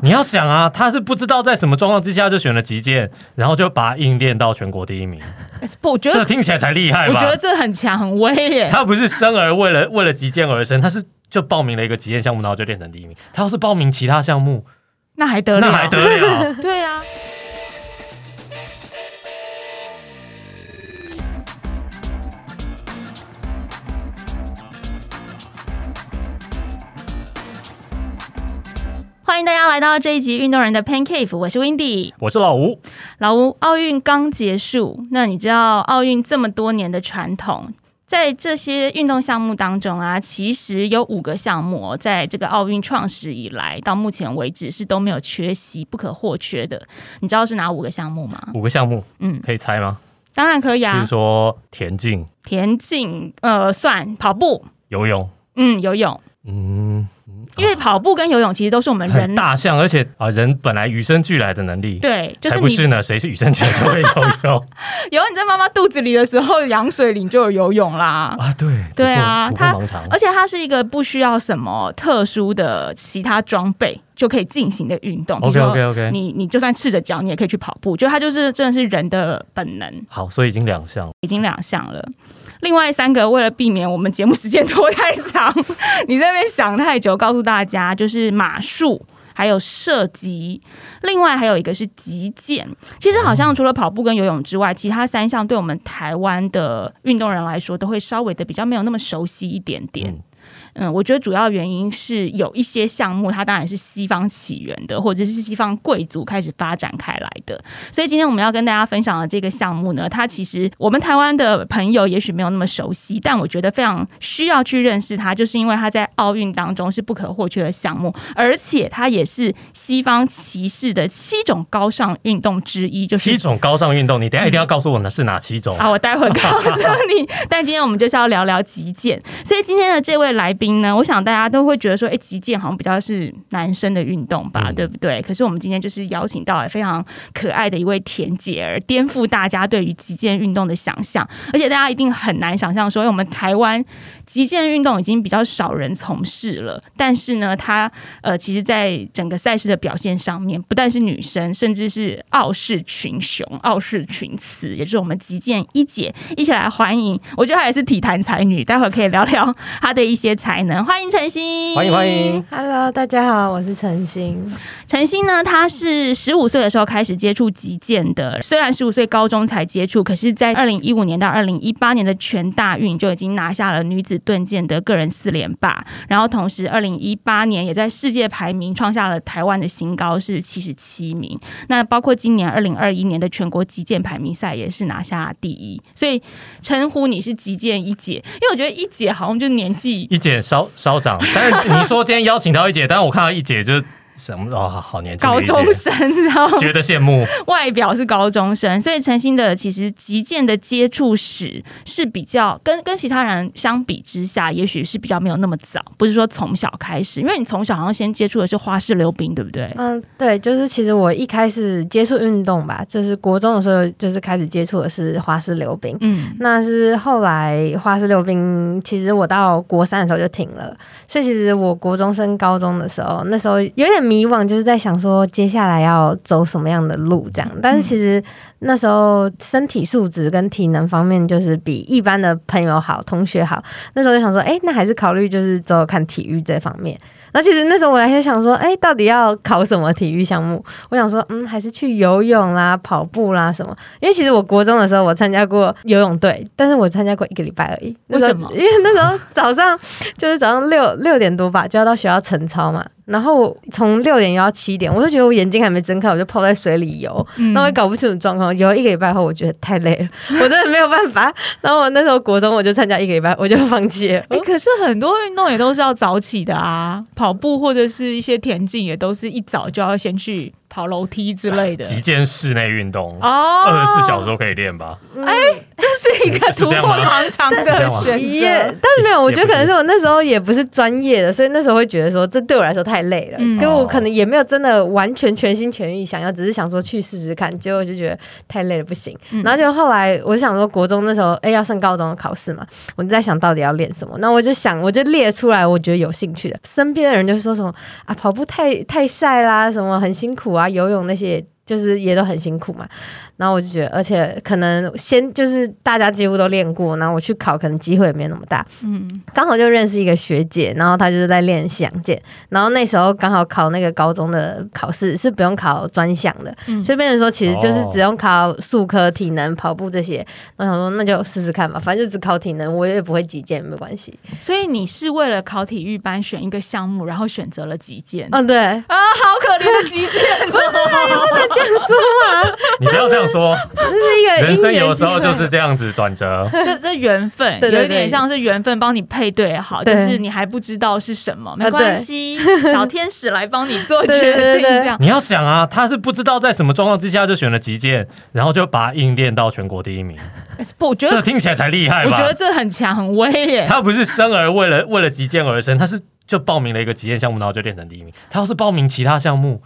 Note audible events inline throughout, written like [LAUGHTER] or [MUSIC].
你要想啊，他是不知道在什么状况之下就选了击剑，然后就把硬练到全国第一名，不，我觉得这听起来才厉害吧？我觉得这很强很威耶。[LAUGHS] 他不是生而为了为了击剑而生，他是就报名了一个击剑项目，然后就练成第一名。他要是报名其他项目，那还得了？那还得了？[LAUGHS] 对啊。欢迎大家来到这一集《运动人的 Pan Cave》，我是 Windy，我是老吴。老吴，奥运刚结束，那你知道奥运这么多年的传统，在这些运动项目当中啊，其实有五个项目，在这个奥运创始以来到目前为止是都没有缺席、不可或缺的。你知道是哪五个项目吗？五个项目，嗯，可以猜吗？当然可以啊。比如说田径、田径，呃，算跑步、游泳，嗯，游泳，嗯。因为跑步跟游泳其实都是我们人大象，而且啊，人本来与生俱来的能力，对，就是不是呢？谁是与生俱来就会游泳？[LAUGHS] 有你在妈妈肚子里的时候，羊水里就有游泳啦。啊，对，对啊，它而且它是一个不需要什么特殊的其他装备就可以进行的运动。OK OK OK，你你就算赤着脚，你也可以去跑步。就它就是真的是人的本能。好，所以已经两项，已经两项了。另外三个，为了避免我们节目时间拖太长，[LAUGHS] 你在那边想太久，告诉大家就是马术，还有射击，另外还有一个是击剑。其实好像除了跑步跟游泳之外，其他三项对我们台湾的运动人来说，都会稍微的比较没有那么熟悉一点点。我觉得主要原因是有一些项目，它当然是西方起源的，或者是西方贵族开始发展开来的。所以今天我们要跟大家分享的这个项目呢，它其实我们台湾的朋友也许没有那么熟悉，但我觉得非常需要去认识它，就是因为它在奥运当中是不可或缺的项目，而且它也是西方骑士的七种高尚运动之一。就是七种高尚运动，你等下一定要告诉我呢是哪七种啊？我待会告诉你。[LAUGHS] 但今天我们就是要聊聊击剑，所以今天的这位来宾。呢，我想大家都会觉得说，哎，击剑好像比较是男生的运动吧，对不对？可是我们今天就是邀请到了非常可爱的一位田姐儿，颠覆大家对于击剑运动的想象，而且大家一定很难想象说，我们台湾。击剑运动已经比较少人从事了，但是呢，她呃，其实，在整个赛事的表现上面，不但是女生，甚至是傲视群雄、傲视群雌，也就是我们击剑一姐一起来欢迎。我觉得她也是体坛才女，待会儿可以聊聊她的一些才能。欢迎陈星，欢迎欢迎，Hello，大家好，我是陈星。陈星呢，她是十五岁的时候开始接触击剑的，虽然十五岁高中才接触，可是，在二零一五年到二零一八年的全大运就已经拿下了女子。盾剑的个人四连霸，然后同时二零一八年也在世界排名创下了台湾的新高，是七十七名。那包括今年二零二一年的全国击剑排名赛也是拿下第一，所以称呼你是击剑一姐，因为我觉得一姐好像就年纪一姐稍稍长，但是你说今天邀请到一姐，但是我看到一姐就。什么哦，好年轻，高中生，然后觉得羡慕。外表是高中生，所以陈星的其实击剑的接触史是比较跟跟其他人相比之下，也许是比较没有那么早，不是说从小开始，因为你从小好像先接触的是花式溜冰，对不对？嗯，对，就是其实我一开始接触运动吧，就是国中的时候就是开始接触的是花式溜冰，嗯，那是后来花式溜冰，其实我到国三的时候就停了，所以其实我国中升高中的时候，那时候有点。迷惘，就是在想说接下来要走什么样的路这样，但是其实那时候身体素质跟体能方面就是比一般的朋友好、同学好，那时候就想说，哎，那还是考虑就是走看体育这方面。那其实那时候我还在想说，哎，到底要考什么体育项目？我想说，嗯，还是去游泳啦、跑步啦什么。因为其实我国中的时候我参加过游泳队，但是我参加过一个礼拜而已。为什么？因为那时候早上就是早上六六点多吧，就要到学校晨操嘛。然后从六点游到七点，我就觉得我眼睛还没睁开，我就泡在水里游，然后也搞不清楚状况。游了一个礼拜后，我觉得太累了，[LAUGHS] 我真的没有办法。然后我那时候国中我就参加一个礼拜，我就放弃了。[LAUGHS] 哎，可是很多运动也都是要早起的啊，跑步或者是一些田径也都是一早就要先去跑楼梯之类的。极限室内运动哦，二十四小时都可以练吧？哎。这是一个 [LAUGHS] 突破盲肠的选择。但是没有，我觉得可能是我那时候也不是专业的，所以那时候会觉得说这对我来说太累了，因为我可能也没有真的完全全心全意想要，只是想说去试试看，结果就觉得太累了不行。然后就后来我想说，国中那时候哎要上高中的考试嘛，我就在想到底要练什么。那我就想，我就列出来我觉得有兴趣的。身边的人就说什么啊，跑步太太晒啦，什么很辛苦啊，游泳那些就是也都很辛苦嘛。然后我就觉得，而且可能先就是大家几乎都练过，然后我去考，可能机会也没有那么大。嗯，刚好就认识一个学姐，然后她就是在练西洋剑，然后那时候刚好考那个高中的考试是不用考专项的，所以变成说其实就是只用考数科、体能、跑步这些。我想说那就试试看吧，反正就只考体能，我也不会击剑，没关系。所以你是为了考体育班选一个项目，然后选择了击剑？嗯，对。[LAUGHS] 啊，好可怜的击剑，[LAUGHS] 不是啊，不能这样说嘛，[LAUGHS] 你不要这样。说，这是一个人生，有时候就是这样子转折，这这缘分，有一点像是缘分帮你配对好，就是你还不知道是什么，没关系，[LAUGHS] 小天使来帮你做决定。这样你要想啊，他是不知道在什么状况之下就选了击剑，然后就把硬练到全国第一名。不，我觉得这听起来才厉害吧？我觉得这很强很威耶。他不是生而为了为了击剑而生，他是就报名了一个击剑项目，然后就练成第一名。他要是报名其他项目。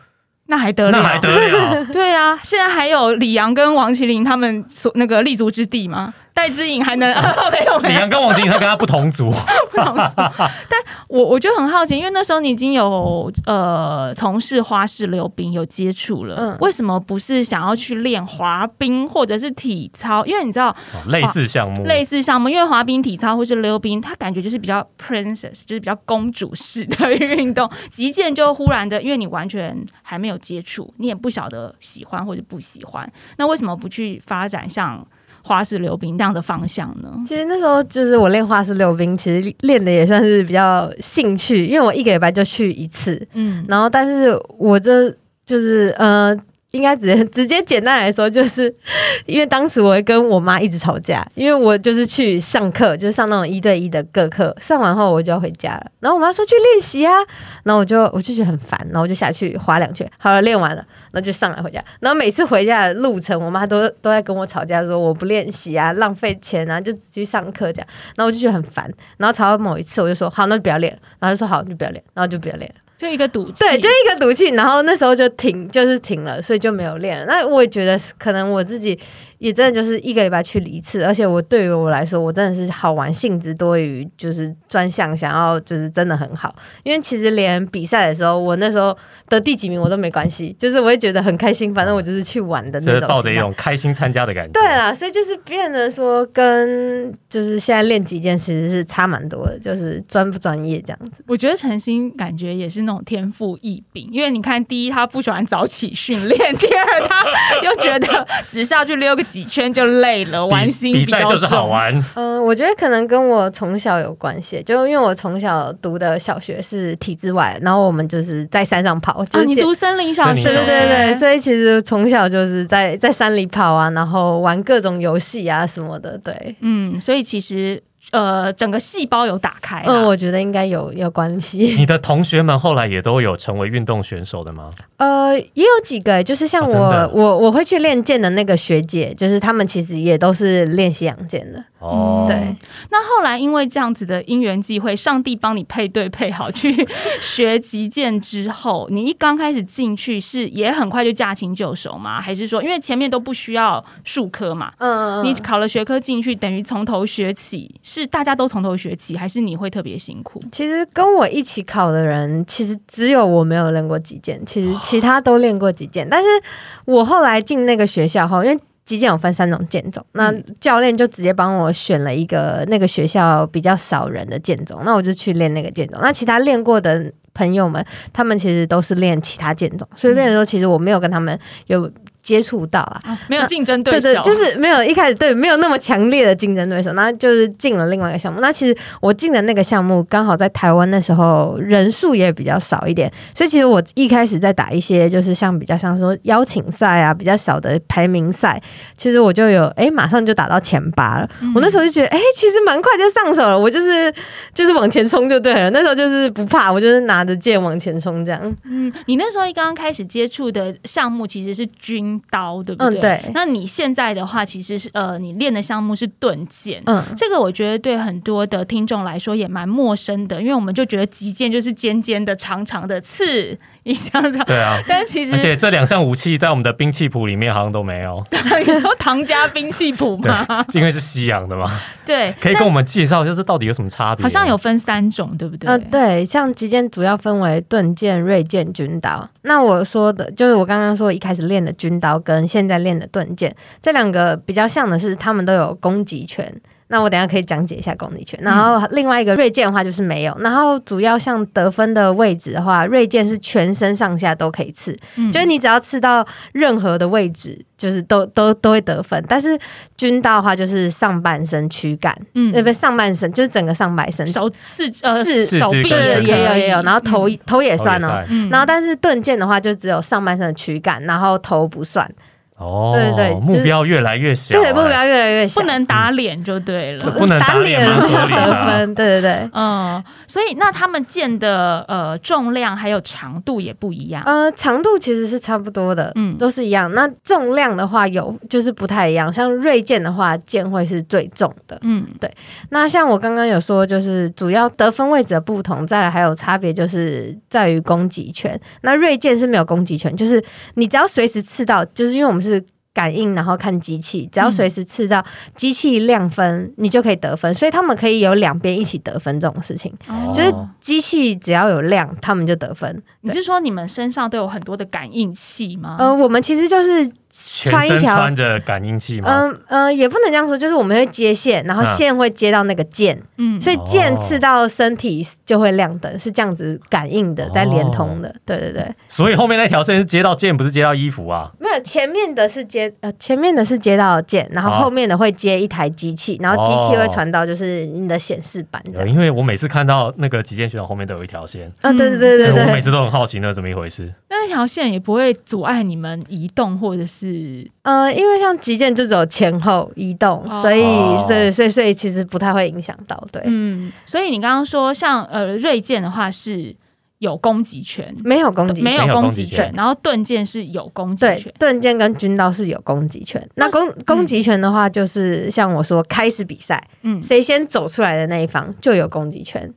那还得了？那还得了？[LAUGHS] 对啊，现在还有李阳跟王麒麟他们所那个立足之地吗？戴之颖还能 [LAUGHS] 没有？李阳跟王麒麟他跟他不同组，[LAUGHS] 不同组。但我我就很好奇，因为那时候你已经有呃从事花式溜冰有接触了，为什么不是想要去练滑冰或者是体操？因为你知道类似项目，类似项目，因为滑冰、体操或是溜冰，它感觉就是比较 princess，就是比较公主式的运动。击剑就忽然的，因为你完全还没有接触，你也不晓得喜欢或者不喜欢，那为什么不去发展像？花式溜冰这样的方向呢？其实那时候就是我练花式溜冰，其实练的也算是比较兴趣，因为我一个礼拜就去一次，嗯，然后但是我这就是呃。应该直接直接简单来说，就是 [LAUGHS] 因为当时我会跟我妈一直吵架，因为我就是去上课，就是上那种一对一的各课，上完后我就要回家了。然后我妈说去练习啊，然后我就我就觉得很烦，然后我就下去滑两圈，好了，练完了，然后就上来回家。然后每次回家的路程，我妈都都在跟我吵架，说我不练习啊，浪费钱啊，就去上课这样。然后我就觉得很烦，然后吵到某一次，我就说好，那就不要练。然后就说好，就不要练，然后就不要练。就一个赌气，对，就一个赌气，然后那时候就停，就是停了，所以就没有练。那我也觉得可能我自己。也真的就是一个礼拜去一次，而且我对于我来说，我真的是好玩性质多于就是专项想要就是真的很好。因为其实连比赛的时候，我那时候得第几名我都没关系，[LAUGHS] 就是我会觉得很开心，反正我就是去玩的那种，抱着一种开心参加的感觉。对啦，所以就是变得说跟就是现在练几件其实是差蛮多的，就是专不专业这样子。我觉得陈星感觉也是那种天赋异禀，因为你看，第一他不喜欢早起训练，[LAUGHS] 第二他又觉得 [LAUGHS] 只是要去溜个。几圈就累了，[LAUGHS] 玩心比较就是好玩。嗯，我觉得可能跟我从小有关系，就因为我从小读的小学是体制外，然后我们就是在山上跑。就你读森林小学，对对对，所以其实从小就是在在山里跑啊，然后玩各种游戏啊什么的。对，嗯，所以其实。呃，整个细胞有打开，嗯，我觉得应该有有关系。你的同学们后来也都有成为运动选手的吗？呃，也有几个，就是像我，我我会去练剑的那个学姐，就是他们其实也都是练习养剑的。哦，对。那后来因为这样子的因缘际会，上帝帮你配对配好去学击剑之后，你一刚开始进去是也很快就驾轻就熟吗？还是说因为前面都不需要术科嘛？嗯，你考了学科进去，等于从头学起，是大家都从头学起，还是你会特别辛苦？其实跟我一起考的人，其实只有我没有练过击剑，其实其他都练过击剑。但是我后来进那个学校后，因为击剑有分三种剑种，那教练就直接帮我选了一个那个学校比较少人的剑种，那我就去练那个剑种。那其他练过的朋友们，他们其实都是练其他剑种，所以变成说，其实我没有跟他们有。接触到啊，没有竞争对手，对对，就是没有一开始对没有那么强烈的竞争对手，那就是进了另外一个项目。那其实我进的那个项目刚好在台湾的时候人数也比较少一点，所以其实我一开始在打一些就是像比较像说邀请赛啊，比较小的排名赛，其实我就有哎马上就打到前八了。我那时候就觉得哎其实蛮快就上手了，我就是就是往前冲就对了。那时候就是不怕，我就是拿着剑往前冲这样。嗯，你那时候一刚刚开始接触的项目其实是军。军刀，对不对？嗯对那你现在的话，其实是呃，你练的项目是盾剑。嗯，这个我觉得对很多的听众来说也蛮陌生的，因为我们就觉得击剑就是尖尖的、长长的刺一箱子，对啊。[LAUGHS] 但其实而且这两项武器在我们的兵器谱里面好像都没有，[LAUGHS] 你说唐家兵器谱吗？，是 [LAUGHS] 因为是西洋的嘛？对，可以跟我们介绍一下这到底有什么差别？好像有分三种，对不对？呃，对，像击剑主要分为盾剑、锐剑、军刀。那我说的就是我刚刚说一开始练的军刀跟现在练的盾剑，这两个比较像的是，他们都有攻击权。那我等一下可以讲解一下攻击权。然后另外一个锐剑的话就是没有。然后主要像得分的位置的话，锐剑是全身上下都可以刺，嗯就是你只要刺到任何的位置，就是都都都会得分。但是军刀的话就是上半身躯干，嗯呃，不对上半身，就是整个上半身。手是呃是手臂四肢对对，也有也有，然后头、嗯头也哦算哦。嗯然后，但是盾剑的话，就只有上半身的躯干，然后头不算。哦，对对就是目标越来越小、对，哎目标越来越小，不能打脸就对了。不能打打脸得分。对对对。嗯，所以那他们剑的呃重量还有长度也不一样。呃，长度其实是差不多的，嗯嗯，都是一样。那重量的话有就是不太一样，像锐剑的话，剑会是最重的。嗯对那像我刚刚有说，就是主要得分位置的不同，再来还有差别，就是在于攻击权。那锐剑是没有攻击权，就是你只要随时刺到，就是因为我们是。感应，然后看机器，只要随时刺到机器亮分，你就可以得分。所以他们可以有两边一起得分这种事情，哦就是机器只要有亮，他们就得分。你是说你们身上都有很多的感应器吗？呃，我们其实就是穿一条穿着感应器吗？嗯呃，也不能这样说，就是我们会接线，然后嗯线会接到那个剑，嗯所以剑哦刺到身体就会亮灯，是这样子感应的，在连通哦的。对对对，所以后面那条线是接到剑，不是接到衣服啊？没有前面的是接呃前面的是接到剑，然后哦后面的会接一台机器，然后机器会传到就是你的显示板这有，样。因为我每次看到那个极限选手后面都有一条线，啊，对对对对对，我每次都很好奇那是怎么一回事。那条线也不会阻碍你们移动，或者是呃，因为像击剑就只有前后移动，哦所以哦对，所以所以其实不太会影响到。对，嗯，所以你刚刚说像呃锐剑的话是有攻击权，没有攻击，没有攻击权，然后盾剑是有攻击权，。盾剑跟军刀是有攻击权。那攻嗯攻击权的话，就是像我说，开始比赛，嗯，谁先走出来的那一方就有攻击权。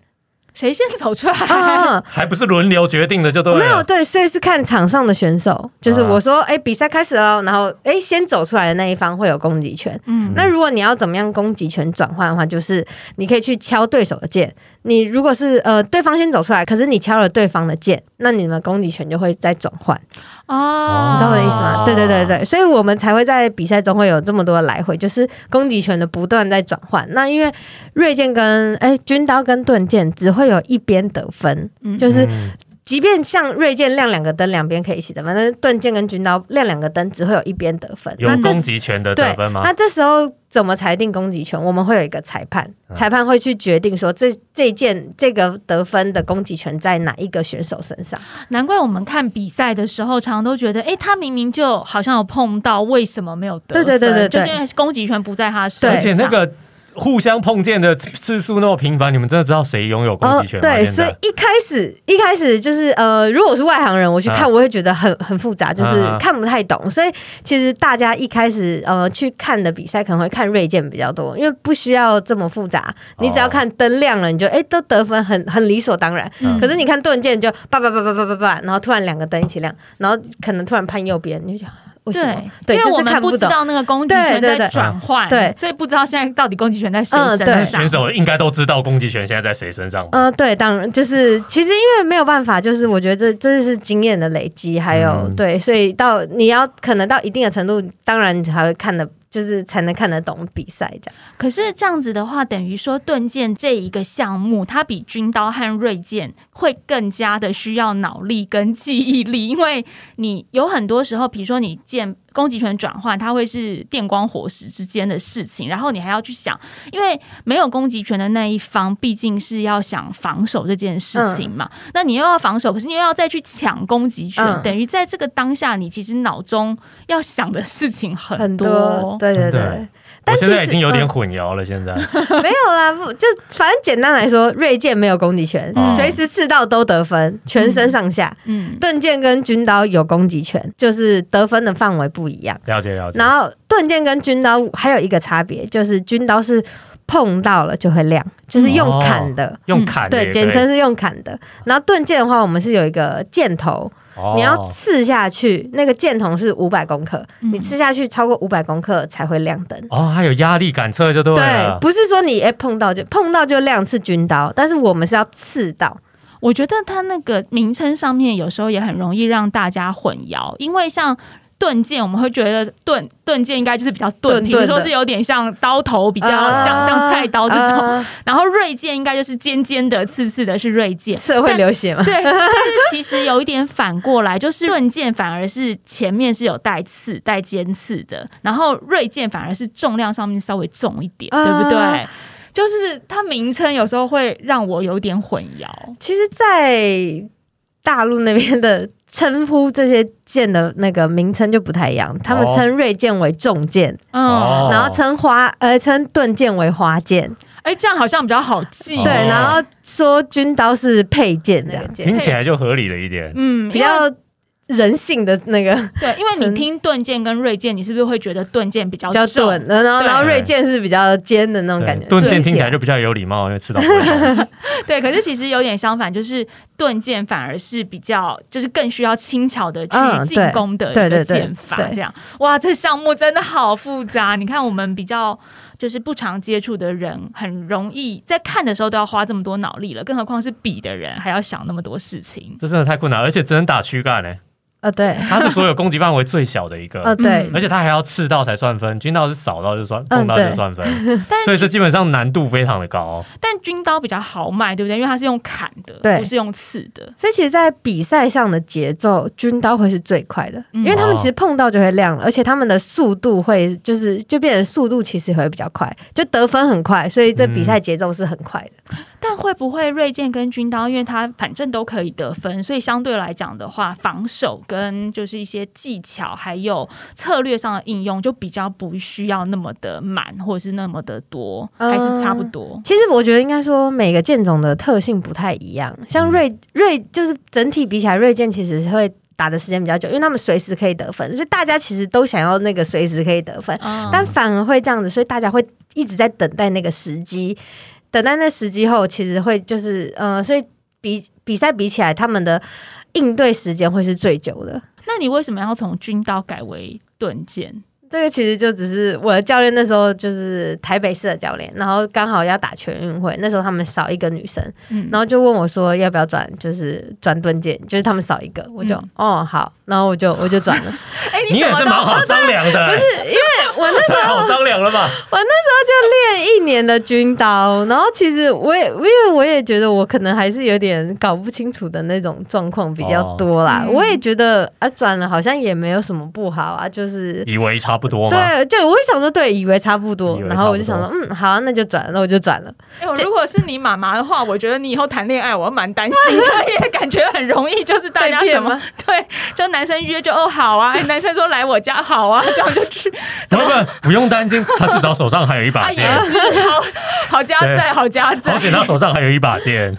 谁先走出来？啊，[LAUGHS] 还不是轮流决定的就对了。没有对，所以是看场上的选手，就是啊我说，哎、比赛开始了，然后哎，先走出来的那一方会有攻击权。嗯那如果你要怎么样攻击权转换的话，就是你可以去敲对手的剑。你如果是呃对方先走出来，可是你敲了对方的剑，那你们攻击权就会再转换。哦，你知道我的意思吗？哦对对对对，所以我们才会在比赛中会有这么多来回，就是攻击权的不断在转换。那因为锐剑跟哎军刀跟盾剑只会有一边得分，嗯就是嗯即便像锐剑亮两个灯，两边可以一起得分，但是盾剑跟军刀亮两个灯只会有一边得分。有那这攻击权的得分吗？那这时候怎么裁定攻击权？我们会有一个裁判，嗯裁判会去决定说这这件这个得分的攻击权在哪一个选手身上。难怪我们看比赛的时候，常常都觉得，哎，他明明就好像有碰到，为什么没有得分？对对对对对就是因为攻击权不在他身上。对且那个互相碰见的次数那么频繁，你们真的知道谁拥有攻击权吗？哦对，所以一开始一开始就是呃，如果我是外行人，我去看，啊我会觉得很很复杂，就是啊看不太懂。所以其实大家一开始呃去看的比赛，可能会看锐剑比较多，因为不需要这么复杂，你只要看灯亮了，你就哎都得分很很理所当然。嗯可是你看盾剑就叭叭叭叭叭叭叭，然后突然两个灯一起亮，然后可能突然判右边，你就想为什么？对，因为我们不。知道那个攻击权在转换，对所以不知道现在到底攻击权在谁身上。选手应该都知道攻击权现在在谁身上吧。呃，对，当然就是其实因为没有办法，就是我觉得这这是经验的累积，还有、嗯对，所以到你要可能到一定的程度，当然你才会看的，就是才能看得懂比赛这样。可是这样子的话，等于说盾剑这一个项目，它比军刀和锐剑会更加的需要脑力跟记忆力，因为你有很多时候，比如说你剑攻击权转换，它会是电光火石之间的事情，然后你还要去想，因为没有攻击权的那一方，毕竟是要想防守这件事情嘛，那你又要防守，可是你又要再去抢攻击权，嗯。等于在这个当下，你其实脑中要想的事情很很多。对对对但现在已经有点嗯混淆了。现在 [LAUGHS] 没有啦，不就反正简单来说，锐剑没有攻击权嗯，随时刺到都得分，全身上下。嗯，盾剑跟军刀有攻击权，就是得分的范围不一样。了解了解。然后盾剑跟军刀还有一个差别，就是军刀是碰到了就会亮，就是用砍的。用砍对，简称是用砍的。然后盾剑的话，我们是有一个箭头，哦你要刺下去，那个箭筒是五百公克，嗯你刺下去超过五百公克才会亮灯。哦，还有压力感测就对对，。不是说你哎碰到就碰到就亮是军刀，但是我们是要刺到。我觉得它那个名称上面有时候也很容易让大家混淆，因为像。盾剑，我们会觉得盾盾剑应该就是比较钝，比如说是有点像刀头，比较像、啊像菜刀这种。啊然后锐剑应该就是尖尖的、刺刺的，是锐剑。刺会流血吗？对，但是其实有一点反过来，[LAUGHS] 就是盾剑反而是前面是有带刺、带尖刺的，然后锐剑反而是重量上面稍微重一点，啊对不对？就是它名称有时候会让我有点混淆。其实，在大陆那边的称呼这些剑的那个名称就不太一样，他们称锐剑为重剑，嗯，哦。然后称花呃称盾剑为花剑，哎、这样好像比较好记。对，哦。然后说军刀是佩剑这样，听起来就合理了一点。嗯，比较人性的那个 [LAUGHS] 对，因为你听盾剑跟锐剑，你是不是会觉得盾剑比较比较钝，然后然后锐剑是比较尖的那种感觉，盾剑听起来就比较有礼貌，因为吃到不会痛 [LAUGHS] 对，可是其实有点相反，就是盾剑反而是比较，就是更需要轻巧的去嗯进攻的一个对对对剑法。这样，哇，这项目真的好复杂。你看，我们比较就是不常接触的人，很容易在看的时候都要花这么多脑力了，更何况是比的人，还要想那么多事情。这真的太困难，而且只能打躯干呢。呃对它是所有攻击范围最小的一个，呃对嗯而且它还要刺到才算分，军刀是扫到就算，嗯碰到就算分，但所以这基本上难度非常的高。但军刀比较好卖，对不对？因为它是用砍的，对不是用刺的。所以其实，在比赛上的节奏，军刀会是最快的，嗯因为他们其实碰到就会亮了，而且他们的速度会就是就变成速度其实会比较快，就得分很快，所以这比赛节奏是很快的。但会不会锐剑跟军刀，因为它反正都可以得分，所以相对来讲的话，防守跟就是一些技巧还有策略上的应用，就比较不需要那么的满，或者是那么的多，嗯还是差不多。其实我觉得应该说每个剑种的特性不太一样，像锐锐就是整体比起来，锐剑其实是会。打的时间比较久，因为他们随时可以得分，所以大家其实都想要那个随时可以得分，嗯但反而会这样子，所以大家会一直在等待那个时机，等待那时机后，其实会就是呃，所以比比赛比起来，他们的应对时间会是最久的。那你为什么要从军刀改为盾剑？这个其实就只是我的教练那时候就是台北市的教练，然后刚好要打全运会，那时候他们少一个女生，嗯，然后就问我说要不要转，就是转盾剑，就是他们少一个，我就、嗯哦好，然后我就我就转了。[LAUGHS] 哎、你也是蛮好商量的，[LAUGHS] 不是因为？我那时候 [LAUGHS] 好商量了吧？练一年的军刀，然后其实我也因为我也觉得我可能还是有点搞不清楚的那种状况比较多啦，哦嗯我也觉得啊转了好像也没有什么不好啊，就是。以为差不多吗？对，就我也想说，对，以为差不多然后我就想说，嗯，好，那就转了，那我就转了。哎、我如果是你妈妈的话，我觉得你以后谈恋爱，我蛮担心的，[LAUGHS] 也感觉很容易，就是大家什么对，就男生约就哦好啊，哎 [LAUGHS] 男生说来我家好啊，[LAUGHS] 这样就去，不不不用担心，他至少手上还有一把剑也，是好好家在，好家在好。险他手上还有一把剑。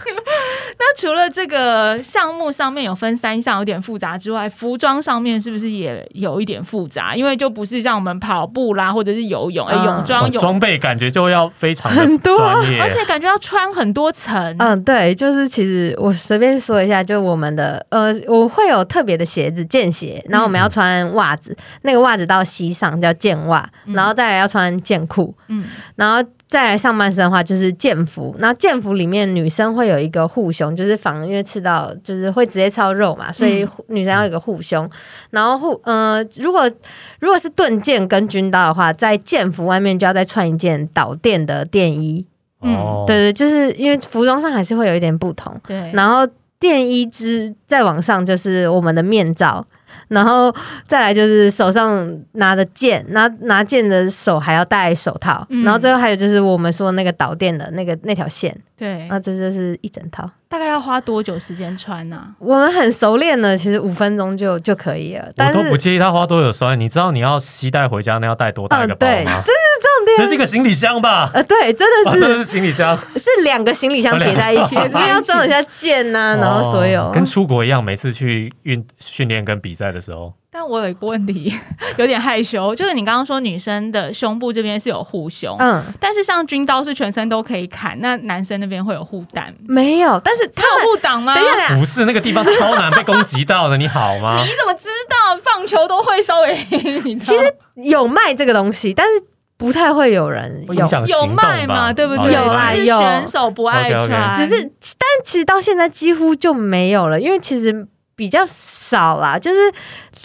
那除了这个项目上面有分三项，有点复杂之外，服装上面是不是也有一点复杂？因为就不是像我们跑步啦，或者是游泳，哎、嗯泳装泳，哦装备感觉就要非常很多而且感觉要穿很多层。嗯，对，就是其实我随便说一下，就我们的呃，我会有特别的鞋子，健鞋，然后我们要穿袜子，那个袜子到膝上叫健袜，嗯然后再来要穿健裤，嗯，然后再来上半身的话就是剑服，那剑服里面女生会有一个护胸，就是防因为刺到就是会直接刺到肉嘛，所以女生要有一个护胸，然后护呃，如果如果是盾剑跟军刀的话，在剑服外面就要再穿一件导电的电衣，嗯。哦，对对，就是因为服装上还是会有一点不同。对，然后电衣之再往上就是我们的面罩，然后再来就是手上拿的剑，拿拿剑的手还要戴手套，嗯然后最后还有就是我们说那个导电的那个那条线，对，那，这就是一整套。大概要花多久时间穿呢、[LAUGHS] 我们很熟练的，其实五分钟就就可以了。我都不介意他花多久穿。你知道你要携带回家那要带多大一个包嗯对吗？重 [LAUGHS] 那是一个行李箱吧？呃，对，真的是，真的是行李箱，是两个行李箱叠在一起，[LAUGHS] 因为要装一下剑呐，然后所有跟出国一样，每次去运训练跟比赛的时候。但我有一个问题，[LAUGHS] 有点害羞，就是你刚刚说女生的胸部这边是有护胸，嗯，但是像军刀是全身都可以砍，那男生那边会有护胆？没有，但是他有护挡吗？等一下，不是那个地方超难被攻击到的，你好吗？[LAUGHS] 你怎么知道？棒球都会稍微，其实有卖这个东西，但是不太会有人有有卖嘛，对不对？有啦，有选手不爱穿，只是，但其实到现在几乎就没有了，因为其实。比较少啦，就是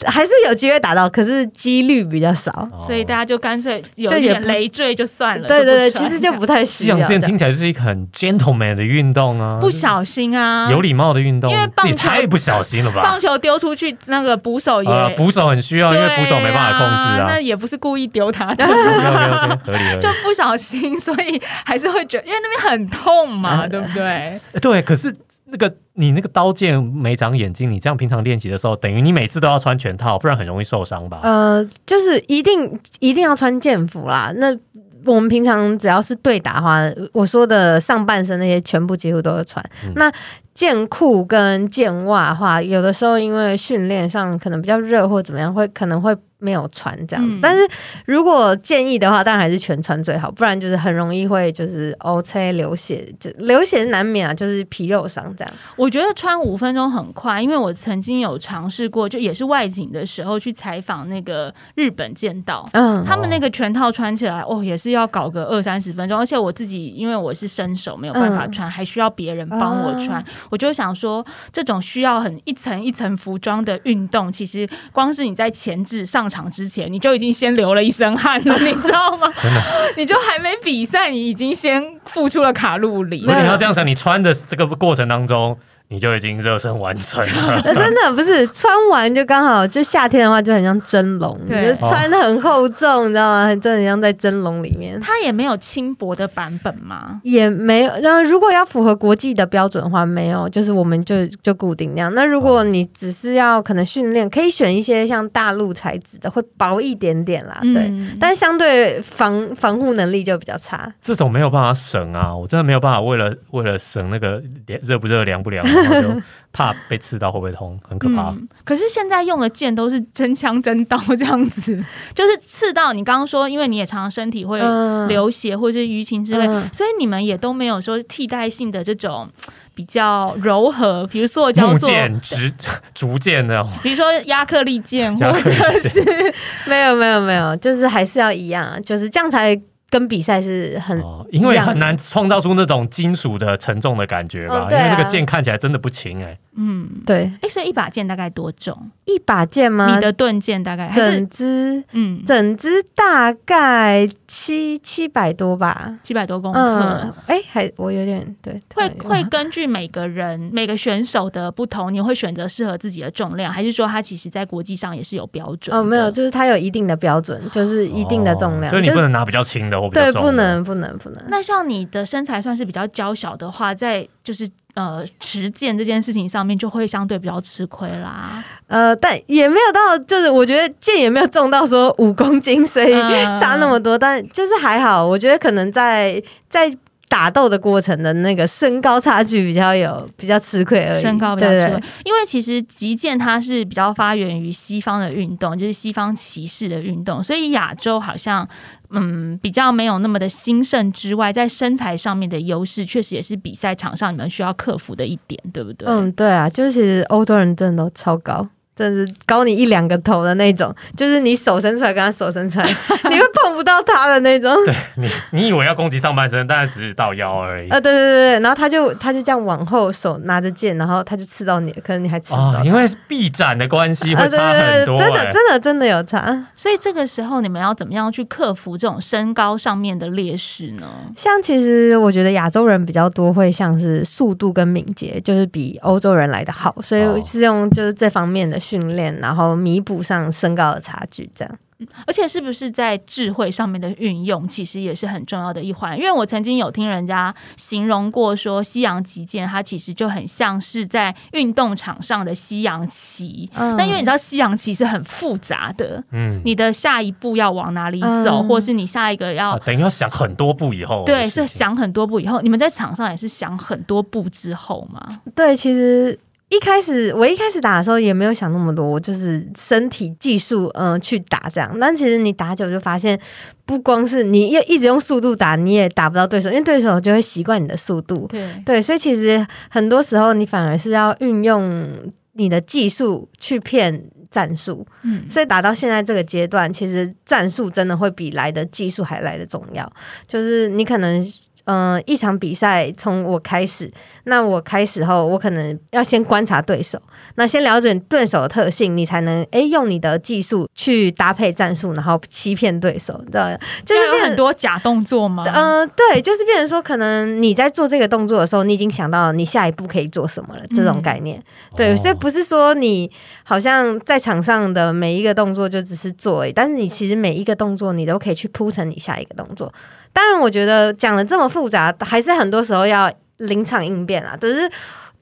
还是有机会打到，可是几率比较少，所以大家就干脆有点累赘就算了。对对对，其实就不太需要。这样听起来就是一个很 gentleman 的运动啊，不小心啊，有礼貌的运动。因为棒球太不小心了吧？棒球丢出去，那个捕手也捕手很需要，因为捕手没办法控制啊。那也不是故意丢他的，合理就不小心，所以还是会觉得，因为那边很痛嘛，对不对？对，可是。那个你那个刀剑没长眼睛，你这样平常练习的时候，等于你每次都要穿全套，不然很容易受伤吧？呃，就是一定一定要穿剑服啦。那我们平常只要是对打的话，我说的上半身那些全部几乎都要穿。那剑裤跟剑袜的话，有的时候因为训练上可能比较热或怎么样，会可能会。没有穿这样子，但是如果建议的话，当然还是全穿最好，不然就是很容易会就是 O C 流血，就流血难免啊，就是皮肉伤这样。我觉得穿五分钟很快，因为我曾经有尝试过，就也是外景的时候去采访那个日本剑道，嗯，他们那个全套穿起来哦，也是要搞个二三十分钟，而且我自己因为我是伸手没有办法穿，还需要别人帮我穿，我就想说这种需要很一层一层服装的运动，其实光是你在前置上。场之前你就已经先流了一身汗了，你知道吗？真的，[LAUGHS] 你就还没比赛，你已经先付出了卡路里。那你要这样想，你穿的这个过程当中。你就已经热身完成了，那 [LAUGHS] 真的不是穿完就刚好，就夏天的话就很像蒸笼，对，穿的很厚重，你知道吗？真的像在蒸笼里面。它也没有轻薄的版本吗？也没有。然后如果要符合国际的标准的话，没有，就是我们就就固定那样。那如果你只是要可能训练，可以选一些像大陆材质的，会薄一点点啦，对。但相对防防护能力就比较差。这种没有办法省啊，我真的没有办法为了为了省那个热不热凉不凉。就怕被刺到会不会痛，很可怕。可是现在用的剑都是真枪真刀这样子，就是刺到你刚刚说，因为你也常常身体会流血或者是淤青之类，所以你们也都没有说替代性的这种比较柔和，比如塑胶做直 [LAUGHS] 竹剑那种，比如说亚克力剑，或者是 [LAUGHS] 没有没有没有，就是还是要一样，就是这样才。跟比赛是很，因为很难创造出那种金属的沉重的感觉吧？因为那个剑看起来真的不轻哎。嗯，对。哎，所以一把剑大概多重？一把剑吗？你的盾剑大概整支，嗯，整支大概七七百多吧，七百多公克。哎，还我有点对，会会根据每个人每个选手的不同，你会选择适合自己的重量，还是说它其实在国际上也是有标准？哦，没有，就是它有一定的标准，就是一定的重量，所以你不能拿比较轻的。对，不能，不能，不能。那像你的身材算是比较娇小的话，在就是呃持剑这件事情上面，就会相对比较吃亏啦。呃，但也没有到，就是我觉得剑也没有重到说五公斤，所以差那么多。但就是还好，我觉得可能在在打斗的过程的那个身高差距比较有比较吃亏而已。身高比较吃亏，因为其实击剑它是比较发源于西方的运动，就是西方骑士的运动，所以亚洲好像。嗯，比较没有那么的兴盛之外，在身材上面的优势，确实也是比赛场上你们需要克服的一点，对不对？嗯，对啊，就是欧洲人真的都超高。真是高你一两个头的那种，就是你手伸出来跟他手伸出来，[LAUGHS] 你会碰不到他的那种。对你，你以为要攻击上半身，但是只是到腰而已。啊，对对对对，然后他就他就这样往后手拿着剑，然后他就刺到你，可能你还刺不到。因为臂展的关系会差很多，真的真的真的有差。所以这个时候你们要怎么样去克服这种身高上面的劣势呢？像其实我觉得亚洲人比较多会像是速度跟敏捷，就是比欧洲人来的好，所以是用就是这方面的。训练，然后弥补上身高的差距，这样。而且是不是在智慧上面的运用，其实也是很重要的一环。因为我曾经有听人家形容过，说西洋击剑它其实就很像是在运动场上的西洋棋。嗯，那因为你知道西洋棋是很复杂的，嗯，你的下一步要往哪里走，或是你下一个要等于要想很多步以后，对，是想很多步以后。你们在场上也是想很多步之后吗？对，其实。一开始我一开始打的时候也没有想那么多，我就是身体技术嗯去打这样。但其实你打久就发现，不光是你要一直用速度打，你也打不到对手，因为对手就会习惯你的速度。对对，所以其实很多时候你反而是要运用你的技术去骗战术。嗯，所以打到现在这个阶段，其实战术真的会比来的技术还来的重要。就是你可能。嗯，一场比赛从我开始，那我开始后，我可能要先观察对手，那先了解对手的特性，你才能诶用你的技术去搭配战术，然后欺骗对手，对，就是有很多假动作吗？嗯，对，就是变成说，可能你在做这个动作的时候，你已经想到你下一步可以做什么了，这种概念。对，所以不是说你好像在场上的每一个动作就只是做，但是你其实每一个动作你都可以去铺成你下一个动作。当然，我觉得讲的这么复杂，还是很多时候要临场应变啊。只是。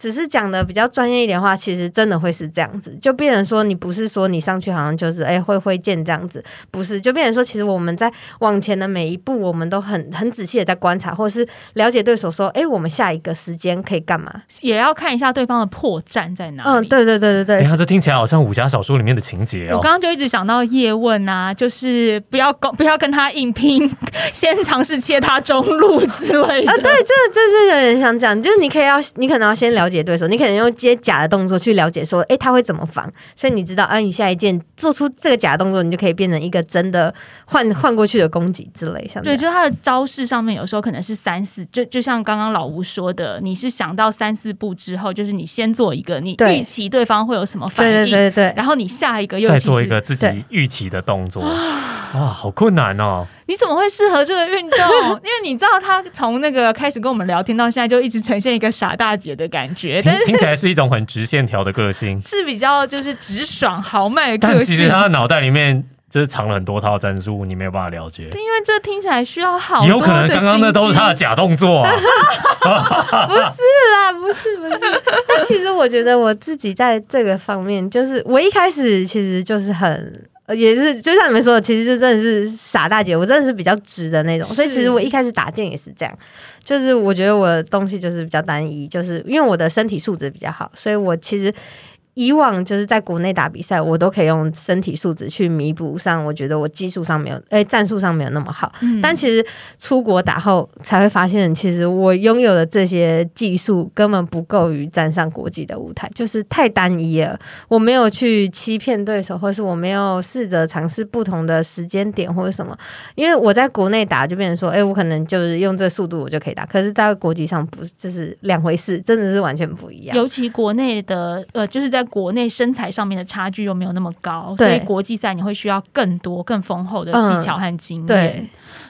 只是讲的比较专业一点话，其实真的会是这样子，就变成说你不是说你上去好像就是哎会挥剑这样子，不是，就变成说其实我们在往前的每一步，我们都很很仔细的在观察，或者是了解对手说，哎，我们下一个时间可以干嘛，也要看一下对方的破绽在哪里。嗯，对对对对对。你看这听起来好像武侠小说里面的情节哦。我刚刚就一直想到叶问啊，就是不要跟 [LAUGHS] 不要跟他硬拼，[LAUGHS] 先尝试切他中路之类的。啊，对，这这是有点想讲，就是你可以要你可能要先了解对手，你可能用接假的动作去了解，说，哎，他会怎么防？所以你知道，啊，你下一件做出这个假动作，你就可以变成一个真的换换过去的攻击之类。像对，就是他的招式上面，有时候可能是三四，就就像刚刚老吴说的，你是想到三四步之后，就是你先做一个，你预期对方会有什么反应，对对对，然后你下一个又再做一个自己预期的动作，哇，好困难哦。你怎么会适合这个运动？[LAUGHS] 因为你知道他从那个开始跟我们聊天到现在，就一直呈现一个傻大姐的感觉。但是听起来是一种很直线条的个性，[LAUGHS] 是比较就是直爽豪迈的个性。但其实他的脑袋里面就是藏了很多套战术，你没有办法了解。因为这听起来需要好，有可能刚刚那都是他的假动作。啊。[LAUGHS] 不是啦，不是不是。但其实我觉得我自己在这个方面，就是我一开始其实就是很。也是，就像你们说的，其实就真的是傻大姐，我真的是比较直的那种，所以其实我一开始打剑也是这样，就是我觉得我的东西就是比较单一，就是因为我的身体素质比较好，所以我其实。以往就是在国内打比赛，我都可以用身体素质去弥补上，我觉得我技术上没有，哎，战术上没有那么好。但其实出国打后才会发现，其实我拥有的这些技术根本不够于站上国际的舞台，就是太单一了。我没有去欺骗对手，或是我没有试着尝试不同的时间点或者什么。因为我在国内打就变成说，哎，我可能就是用这速度我就可以打，可是在国际上不就是两回事，真的是完全不一样。尤其国内的，呃，就是在。在国内身材上面的差距又没有那么高，所以国际赛你会需要更多、更丰厚的技巧和经验。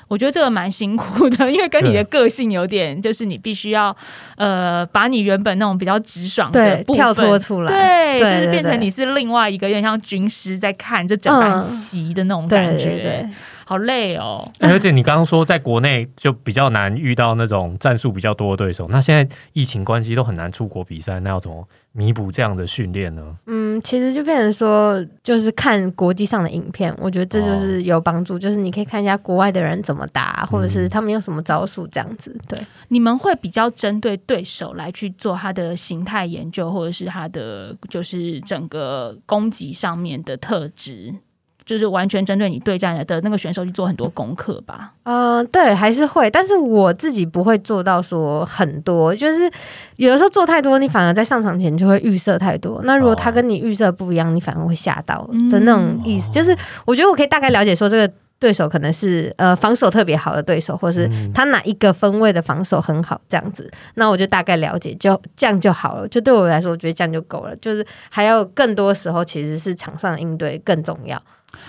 我觉得这个蛮辛苦的，因为跟你的个性有点，就是你必须要呃，把你原本那种比较直爽的跳脱出来，对，就是变成你是另外一个有点像军师在看这整盘棋的那种感觉。好累哦！而且你刚刚说在国内就比较难遇到那种战术比较多的对手，那现在疫情关系都很难出国比赛，那要怎么弥补这样的训练呢？嗯，其实就变成说，就是看国际上的影片，我觉得这就是有帮助。就是你可以看一下国外的人怎么打，或者是他们用什么招数这样子。对，你们会比较针对对手来去做他的形态研究，或者是他的就是整个攻击上面的特质。就是完全针对你对战的那个选手去做很多功课吧。嗯，对，还是会，但是我自己不会做到说很多。就是有的时候做太多，你反而在上场前就会预设太多。那如果他跟你预设不一样，你反而会吓到的那种意思。就是我觉得我可以大概了解说，这个对手可能是呃防守特别好的对手，或者是他哪一个分位的防守很好这样子。那我就大概了解，就这样就好了。就对我来说，我觉得这样就够了。就是还有更多时候，其实是场上应对更重要。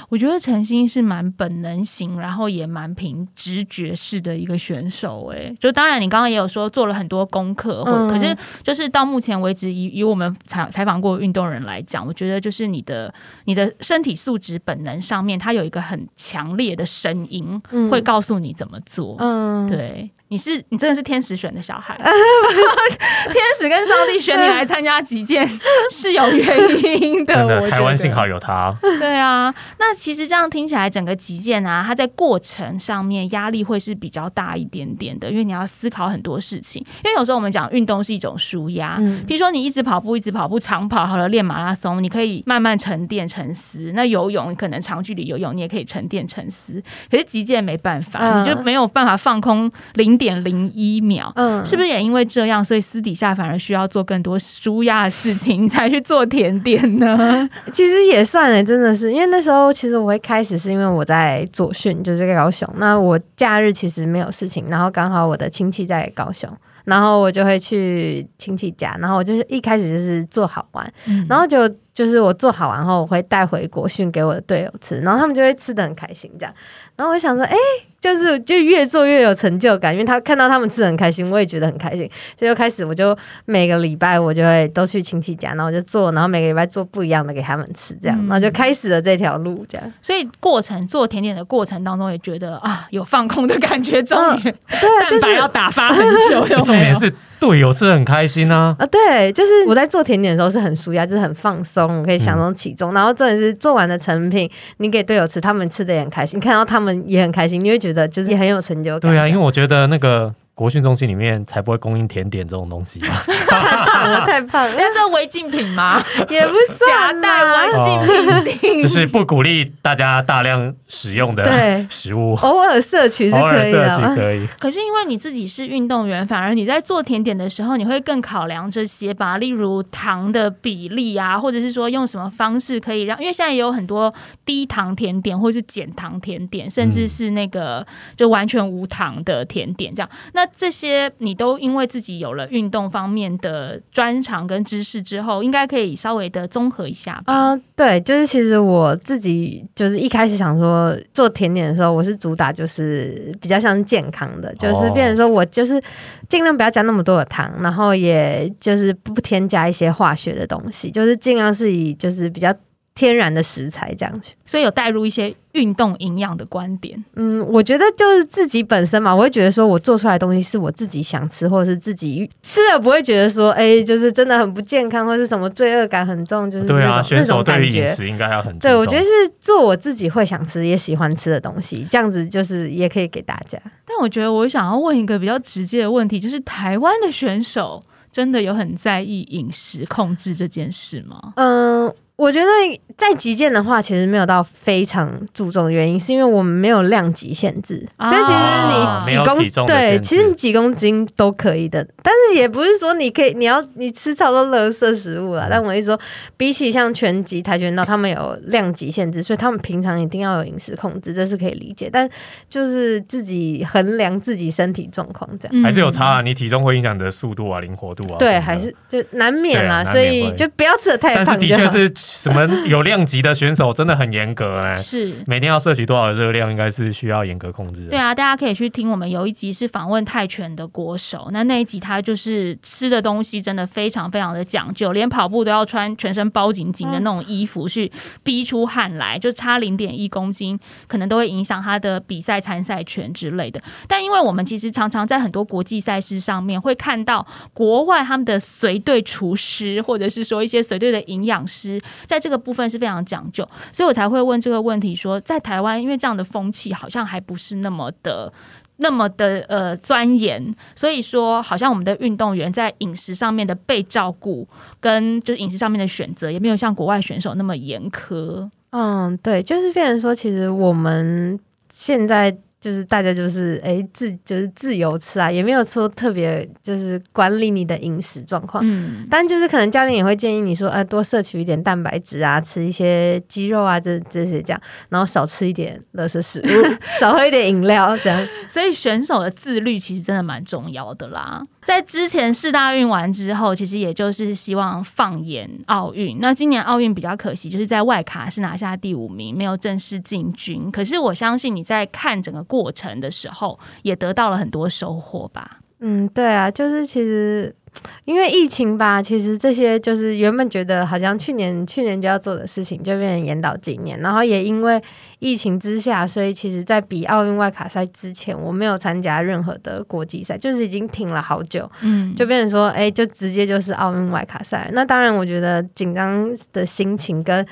我觉得陈星是蛮本能型，然后也蛮凭直觉式的一个选手。哎，就当然你刚刚也有说做了很多功课，或可是就是到目前为止，以以我们采采访过运动人来讲，我觉得就是你的你的身体素质本能上面，它有一个很强烈的声音，会告诉你怎么做。嗯，对。你是你真的是天使选的小孩，[LAUGHS] [LAUGHS] 天使跟上帝选你来参加击剑是有原因的。真的，台湾幸好有他。对啊，那其实这样听起来，整个击剑啊，它在过程上面压力会是比较大一点点的，因为你要思考很多事情。因为有时候我们讲运动是一种舒压，比如说你一直跑步，一直跑步，长跑好了练马拉松，你可以慢慢沉淀沉思。那游泳可能长距离游泳，你也可以沉淀沉思。可是击剑没办法，你就没有办法放空零。点零一秒，嗯，是不是也因为这样，所以私底下反而需要做更多舒压的事情，才去做甜点呢？[LAUGHS] 其实也算了，真的是，因为那时候其实我会开始是因为我在左训，就是在高雄，那我假日其实没有事情，然后刚好我的亲戚在高雄，然后我就会去亲戚家，然后我就是一开始就是做好玩，然后就就是我做好玩后，我会带回国训给我的队友吃，然后他们就会吃的很开心，这样，然后我想说，哎。就是就越做越有成就感，因为他看到他们吃的很开心，我也觉得很开心，所以就开始我就每个礼拜我就会都去亲戚家，然后我就做，然后每个礼拜做不一样的给他们吃，这样，然后就开始了这条路，这样。所以过程做甜点的过程当中，也觉得啊有放空的感觉，终于对，[LAUGHS] 就是要打发很久，重点是。队友吃的很开心啊！[LAUGHS] 啊，对，就是我在做甜点的时候是很舒压，就是很放松，可以享受其中。然后重点是做完的成品，你给队友吃，他们吃的也很开心，看到他们也很开心，你会觉得就是也很有成就感。对啊，因为我觉得那个。国训中心里面才不会供应甜点这种东西，[LAUGHS] 太胖了。那这违禁品吗？也不是夹带违禁品，只是不鼓励大家大量使用的食物，偶尔摄取是可以的。可以。可是因为你自己是运动员，反而你在做甜点的时候，你会更考量这些吧？例如糖的比例啊，或者是说用什么方式可以让？因为现在也有很多低糖甜点，或是减糖甜点，甚至是那个就完全无糖的甜点，这样那。这些你都因为自己有了运动方面的专长跟知识之后，应该可以稍微的综合一下吧？啊，对，就是其实我自己就是一开始想说做甜点的时候，我是主打就是比较像健康的，就是变成说我就是尽量不要加那么多的糖，然后也就是不添加一些化学的东西，就是尽量是以就是比较。天然的食材这样子，所以有带入一些运动营养的观点。嗯，我觉得就是自己本身嘛，我会觉得说我做出来的东西是我自己想吃，或者是自己吃了不会觉得说，哎，就是真的很不健康，或是什么罪恶感很重，就是那种那种感觉。饮食应该要很对，我觉得是做我自己会想吃也喜欢吃的东西，这样子就是也可以给大家。但我觉得我想要问一个比较直接的问题，就是台湾的选手真的有很在意饮食控制这件事吗？嗯。我觉得在极限的话，其实没有到非常注重的原因，是因为我们没有量级限制，所以其实你几公对，其实你几公斤都可以的。但是也不是说你可以，你要你吃超多垃圾食物啊。但我意思说，比起像拳击、跆拳道，他们有量级限制，所以他们平常一定要有饮食控制，这是可以理解。但就是自己衡量自己身体状况，这样还是有差啊。你体重会影响你的速度啊、灵活度啊，对，还是就难免啦。所以就不要吃的太胖。但是的确是。什么有量级的选手真的很严格哎，[LAUGHS] 是每天要摄取多少热量，应该是需要严格控制。对啊，大家可以去听我们有一集是访问泰拳的国手，那那一集他就是吃的东西真的非常非常的讲究，连跑步都要穿全身包紧紧的那种衣服去逼出汗来，就差零点一公斤，可能都会影响他的比赛参赛权之类的。但因为我们其实常常在很多国际赛事上面会看到国外他们的随队厨师，或者是说一些随队的营养师。在这个部分是非常讲究，所以我才会问这个问题：说在台湾，因为这样的风气好像还不是那么的、那么的呃钻研，所以说好像我们的运动员在饮食上面的被照顾，跟就是饮食上面的选择，也没有像国外选手那么严苛。嗯，对，就是变成说，其实我们现在。就是大家就是哎自就是自由吃啊，也没有说特别就是管理你的饮食状况。嗯，但就是可能教练也会建议你说，哎，多摄取一点蛋白质啊，吃一些鸡肉啊，这这些这样，然后少吃一点垃圾食物，[LAUGHS] 少喝一点饮料，这样。[LAUGHS] 所以选手的自律其实真的蛮重要的啦。在之前四大运完之后，其实也就是希望放眼奥运。那今年奥运比较可惜，就是在外卡是拿下第五名，没有正式进军。可是我相信你在看整个过程的时候，也得到了很多收获吧？嗯，对啊，就是其实。因为疫情吧，其实这些就是原本觉得好像去年去年就要做的事情，就变成延到今年。然后也因为疫情之下，所以其实，在比奥运外卡赛之前，我没有参加任何的国际赛，就是已经停了好久。嗯，就变成说，哎，就直接就是奥运外卡赛。那当然，我觉得紧张的心情跟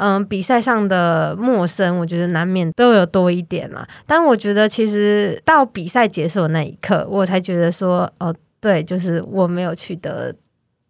嗯比赛上的陌生，我觉得难免都有多一点嘛。但我觉得，其实到比赛结束的那一刻，我才觉得说，哦。对，就是我没有取得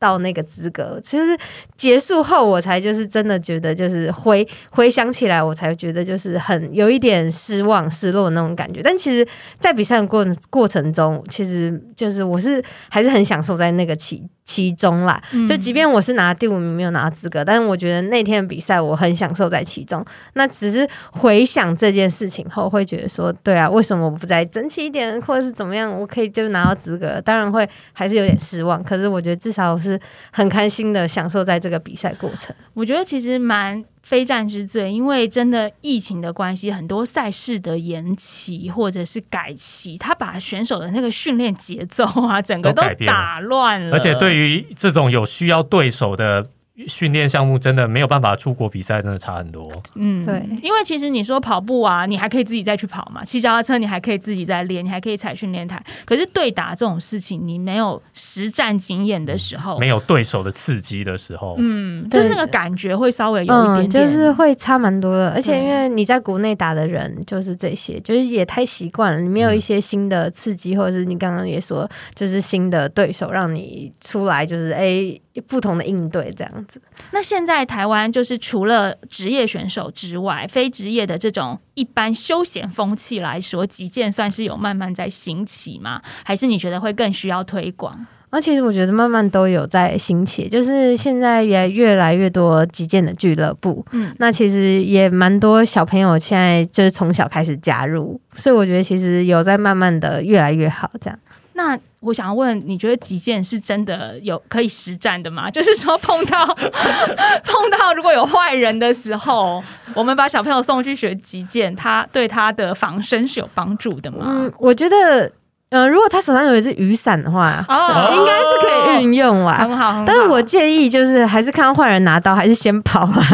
到那个资格。其实结束后，我才就是真的觉得，就是回回想起来，我才觉得就是很有一点失望、失落那种感觉。但其实，在比赛的过过程中，其实就是我是还是很享受在那个期。其中啦，就即便我是拿第五名没有拿资格，但是我觉得那天的比赛我很享受在其中。那只是回想这件事情后，会觉得说，对啊，为什么我不再争气一点，或者是怎么样，我可以就拿到资格？当然会还是有点失望，可是我觉得至少我是很开心的享受在这个比赛过程。我觉得其实蛮。非战之罪，因为真的疫情的关系，很多赛事的延期或者是改期，他把选手的那个训练节奏啊，整个都打乱了。而且对于这种有需要对手的。训练项目真的没有办法出国比赛，真的差很多。嗯，对，因为其实你说跑步啊，你还可以自己再去跑嘛；骑脚踏车，你还可以自己再练，你还可以踩训练台。可是对打这种事情，你没有实战经验的时候，没有对手的刺激的时候，嗯，就是那个感觉会稍微有一点，就是会差蛮多的。而且因为你在国内打的人就是这些，就是也太习惯了，你没有一些新的刺激，或者是你刚刚也说，就是新的对手让你出来，就是哎。不同的应对这样子。那现在台湾就是除了职业选手之外，非职业的这种一般休闲风气来说，击剑算是有慢慢在兴起吗？还是你觉得会更需要推广？那其实我觉得慢慢都有在兴起，就是现在也越来越多击剑的俱乐部。嗯，那其实也蛮多小朋友现在就是从小开始加入，所以我觉得其实有在慢慢的越来越好这样。那我想问，你觉得击剑是真的有可以实战的吗？[LAUGHS] 就是说碰到碰到如果有坏人的时候，我们把小朋友送去学击剑，他对他的防身是有帮助的吗？嗯，我觉得。呃，如果他手上有一只雨伞的话，哦，应该是可以运用啦，很好，很好。但是我建议就是，还是看到坏人拿刀，还是先跑啊。[LAUGHS]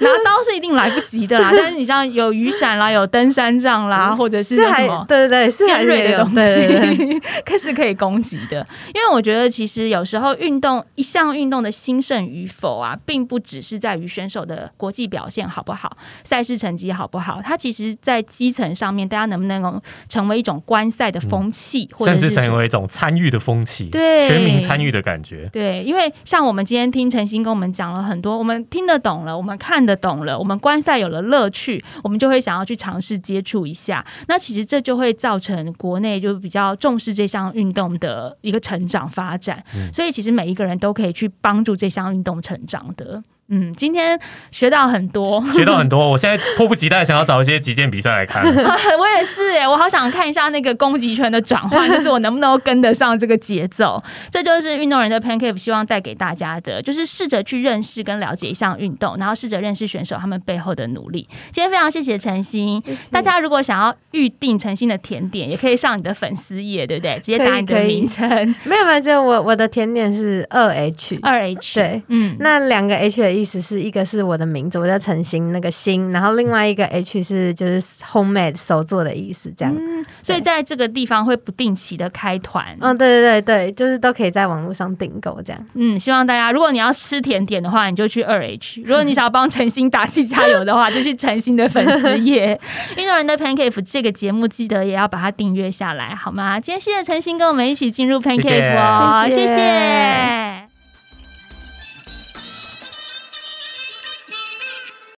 拿刀是一定来不及的啦，[LAUGHS] 但是你像有雨伞啦，有登山杖啦，或者是什么，对对对，尖锐的东西，[LAUGHS] 可是可以攻击的。因为我觉得，其实有时候运动一项运动的兴盛与否啊，并不只是在于选手的国际表现好不好，赛事成绩好不好，它其实在基层上面，大家能不能够成为一种观赛的风气，甚至成为一种参与的风气，对，全民参与的感觉。对，因为像我们今天听陈星跟我们讲了很多，我们听得懂了，我们看得懂了，我们观赛有了乐趣，我们就会想要去尝试接触一下。那其实这就会造成国内就比较重视这项运动的一个成长发展。所以其实每一个人都可以去帮助这项运动成长的。嗯，今天学到很多，学到很多。我现在迫不及待想要找一些击剑比赛来看。[LAUGHS] 我也是哎，我好想看一下那个攻击权的转换，就是我能不能跟得上这个节奏。这就是运动人的 Pancake 希望带给大家的，就是试着去认识跟了解一项运动，然后试着认识选手他们背后的努力。今天非常谢谢陈星，大家如果想要预定陈星的甜点，也可以上你的粉丝页，对不对？直接打你的名称。没 [LAUGHS] 有没有，就我我的甜点是二 H 二 H 对，嗯，那两个 H 的。意思是一个是我的名字，我叫陈星，那个星，然后另外一个 H 是就是 homemade 手做的意思，这样。所以在这个地方会不定期的开团。嗯，对对对对，就是都可以在网络上订购这样。嗯，希望大家如果你要吃甜点的话，你就去二 H；[LAUGHS] 如果你想要帮陈星打气加油的话，就去陈星的粉丝页。运动人的 Pancake 这个节目记得也要把它订阅下来，好吗？今天谢谢陈星跟我们一起进入 Pancake 哦，谢谢。